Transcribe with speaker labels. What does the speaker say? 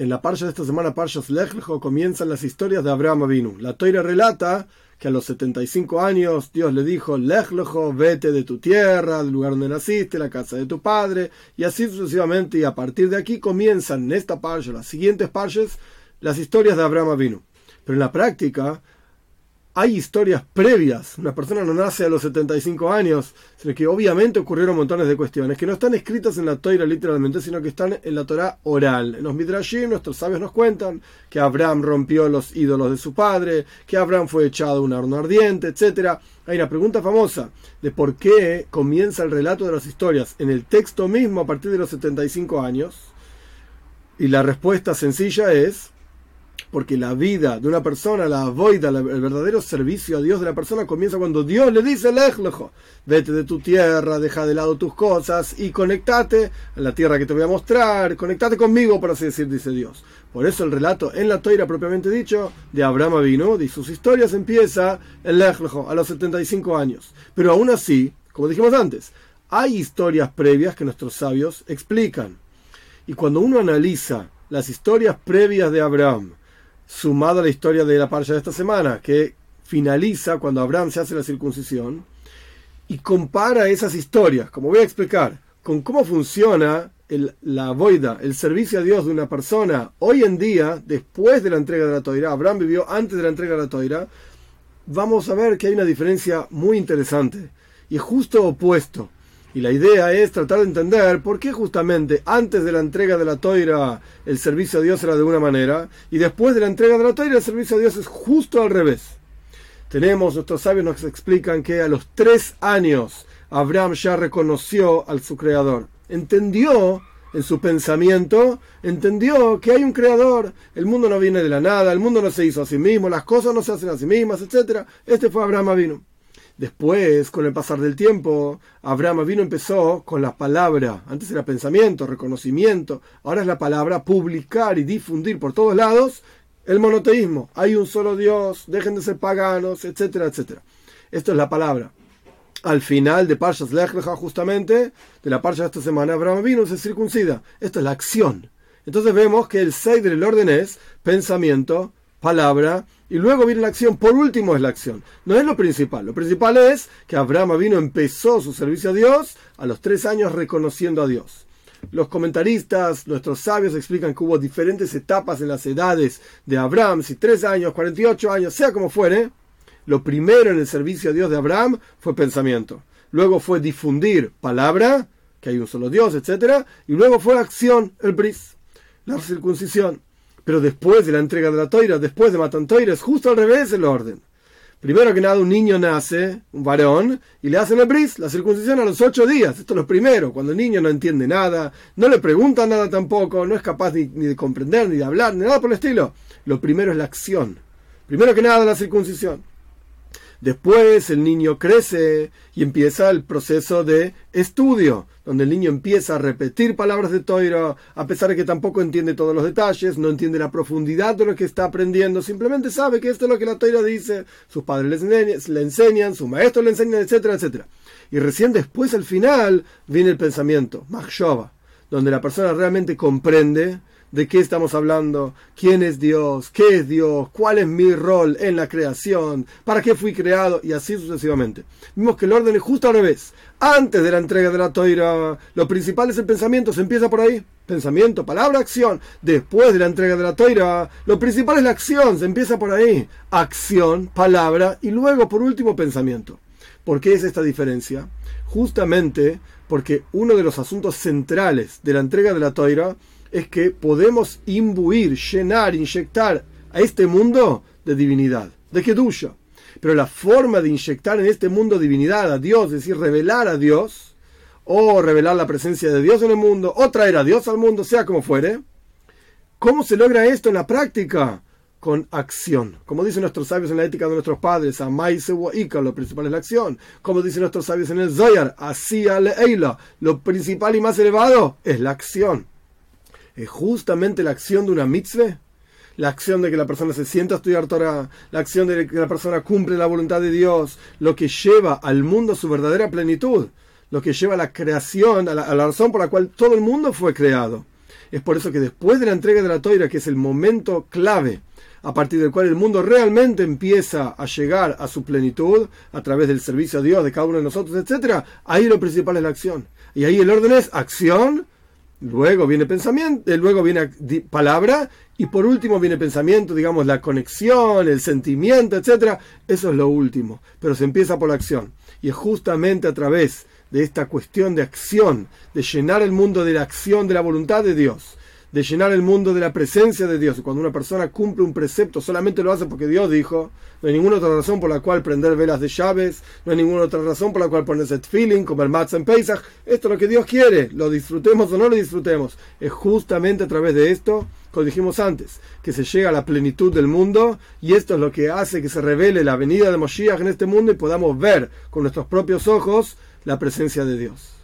Speaker 1: En la parsha de esta semana, Parshas Lech comienzan las historias de Abraham Avinu. La Toira relata que a los 75 años Dios le dijo, Lech vete de tu tierra, del lugar donde naciste, la casa de tu padre, y así sucesivamente, y a partir de aquí comienzan en esta parsha, las siguientes parshas, las historias de Abraham Avinu. Pero en la práctica, hay historias previas. Una persona no nace a los 75 años, sino que obviamente ocurrieron montones de cuestiones que no están escritas en la Torah literalmente, sino que están en la Torah oral. En los Midrashim nuestros sabios nos cuentan que Abraham rompió los ídolos de su padre, que Abraham fue echado a un horno ardiente, etc. Hay una pregunta famosa de por qué comienza el relato de las historias en el texto mismo a partir de los 75 años. Y la respuesta sencilla es porque la vida de una persona, la voida, el verdadero servicio a Dios de la persona comienza cuando Dios le dice, Lejlejo, vete de tu tierra, deja de lado tus cosas y conectate a la tierra que te voy a mostrar, conectate conmigo, por así decir, dice Dios. Por eso el relato en la toira propiamente dicho de Abraham vino y sus historias empieza en Lejlejo, a los 75 años. Pero aún así, como dijimos antes, hay historias previas que nuestros sabios explican. Y cuando uno analiza las historias previas de Abraham, sumado a la historia de la parcha de esta semana, que finaliza cuando Abraham se hace la circuncisión, y compara esas historias, como voy a explicar, con cómo funciona el, la boida, el servicio a Dios de una persona hoy en día, después de la entrega de la toira, Abraham vivió antes de la entrega de la toira, vamos a ver que hay una diferencia muy interesante y justo opuesto. Y la idea es tratar de entender por qué justamente antes de la entrega de la toira el servicio a Dios era de una manera y después de la entrega de la toira el servicio a Dios es justo al revés. Tenemos, nuestros sabios nos explican que a los tres años Abraham ya reconoció al su creador. Entendió en su pensamiento, entendió que hay un creador, el mundo no viene de la nada, el mundo no se hizo a sí mismo, las cosas no se hacen a sí mismas, etc. Este fue Abraham vino. Después, con el pasar del tiempo, Abraham vino empezó con la palabra. Antes era pensamiento, reconocimiento. Ahora es la palabra publicar y difundir por todos lados el monoteísmo. Hay un solo Dios, dejen de ser paganos, etcétera, etcétera. Esto es la palabra. Al final de Parshas Lech justamente, de la Parsha de esta semana, Abraham vino se circuncida. Esto es la acción. Entonces vemos que el Seider, el orden es pensamiento, palabra, y luego viene la acción. Por último es la acción. No es lo principal. Lo principal es que Abraham vino, empezó su servicio a Dios a los tres años reconociendo a Dios. Los comentaristas, nuestros sabios explican que hubo diferentes etapas en las edades de Abraham, si tres años, 48 años, sea como fuere. Lo primero en el servicio a Dios de Abraham fue pensamiento. Luego fue difundir palabra, que hay un solo Dios, etc. Y luego fue acción, el bris, la circuncisión. Pero después de la entrega de la toira, después de Matan Toira, es justo al revés el orden. Primero que nada, un niño nace, un varón, y le hacen el bris, la circuncisión a los ocho días. Esto es lo primero, cuando el niño no entiende nada, no le preguntan nada tampoco, no es capaz ni de comprender, ni de hablar, ni nada por el estilo. Lo primero es la acción. Primero que nada, la circuncisión. Después el niño crece y empieza el proceso de estudio, donde el niño empieza a repetir palabras de Toira, a pesar de que tampoco entiende todos los detalles, no entiende la profundidad de lo que está aprendiendo, simplemente sabe que esto es lo que la Toira dice, sus padres le enseñan, su maestro le enseñan, etcétera, etcétera. Y recién después, al final, viene el pensamiento, Machshova, donde la persona realmente comprende de qué estamos hablando, quién es Dios, qué es Dios, cuál es mi rol en la creación, para qué fui creado y así sucesivamente. Vimos que el orden es justo al revés. Antes de la entrega de la toira, lo principal es el pensamiento, se empieza por ahí. Pensamiento, palabra, acción. Después de la entrega de la toira, lo principal es la acción, se empieza por ahí. Acción, palabra y luego por último pensamiento. ¿Por qué es esta diferencia? Justamente porque uno de los asuntos centrales de la entrega de la toira es que podemos imbuir, llenar, inyectar a este mundo de divinidad, de Kedusha. Pero la forma de inyectar en este mundo divinidad a Dios, es decir, revelar a Dios, o revelar la presencia de Dios en el mundo, o traer a Dios al mundo, sea como fuere, ¿cómo se logra esto en la práctica? Con acción. Como dicen nuestros sabios en la ética de nuestros padres, Amaise Ika, lo principal es la acción. Como dicen nuestros sabios en el Zoyar, Asia Leila, lo principal y más elevado es la acción es justamente la acción de una mitzvah, la acción de que la persona se sienta a estudiar Torah, la acción de que la persona cumple la voluntad de Dios, lo que lleva al mundo a su verdadera plenitud, lo que lleva a la creación, a la, razón por la cual todo el mundo fue creado. Es por eso que después de la entrega de la toira, que es el momento clave, a partir del cual el mundo realmente empieza a llegar a su plenitud a través del servicio a Dios de cada uno de nosotros, etc., ahí lo principal es la acción. Y ahí el orden es acción, luego viene pensamiento, eh, luego viene palabra y por último viene pensamiento, digamos, la conexión, el sentimiento, etc. Eso es lo último, pero se empieza por la acción. Y es justamente a través de esta cuestión de acción, de llenar el mundo de la acción de la voluntad de Dios, de llenar el mundo de la presencia de Dios. Cuando una persona cumple un precepto, solamente lo hace porque Dios dijo, no hay ninguna otra razón por la cual prender velas de llaves, no hay ninguna otra razón por la cual ponerse feeling, el matzah en Pesach. Esto es lo que Dios quiere, lo disfrutemos o no lo disfrutemos. Es justamente a través de esto, como dijimos antes, que se llega a la plenitud del mundo y esto es lo que hace que se revele la venida de Moshiach en este mundo y podamos ver con nuestros propios ojos la presencia de Dios.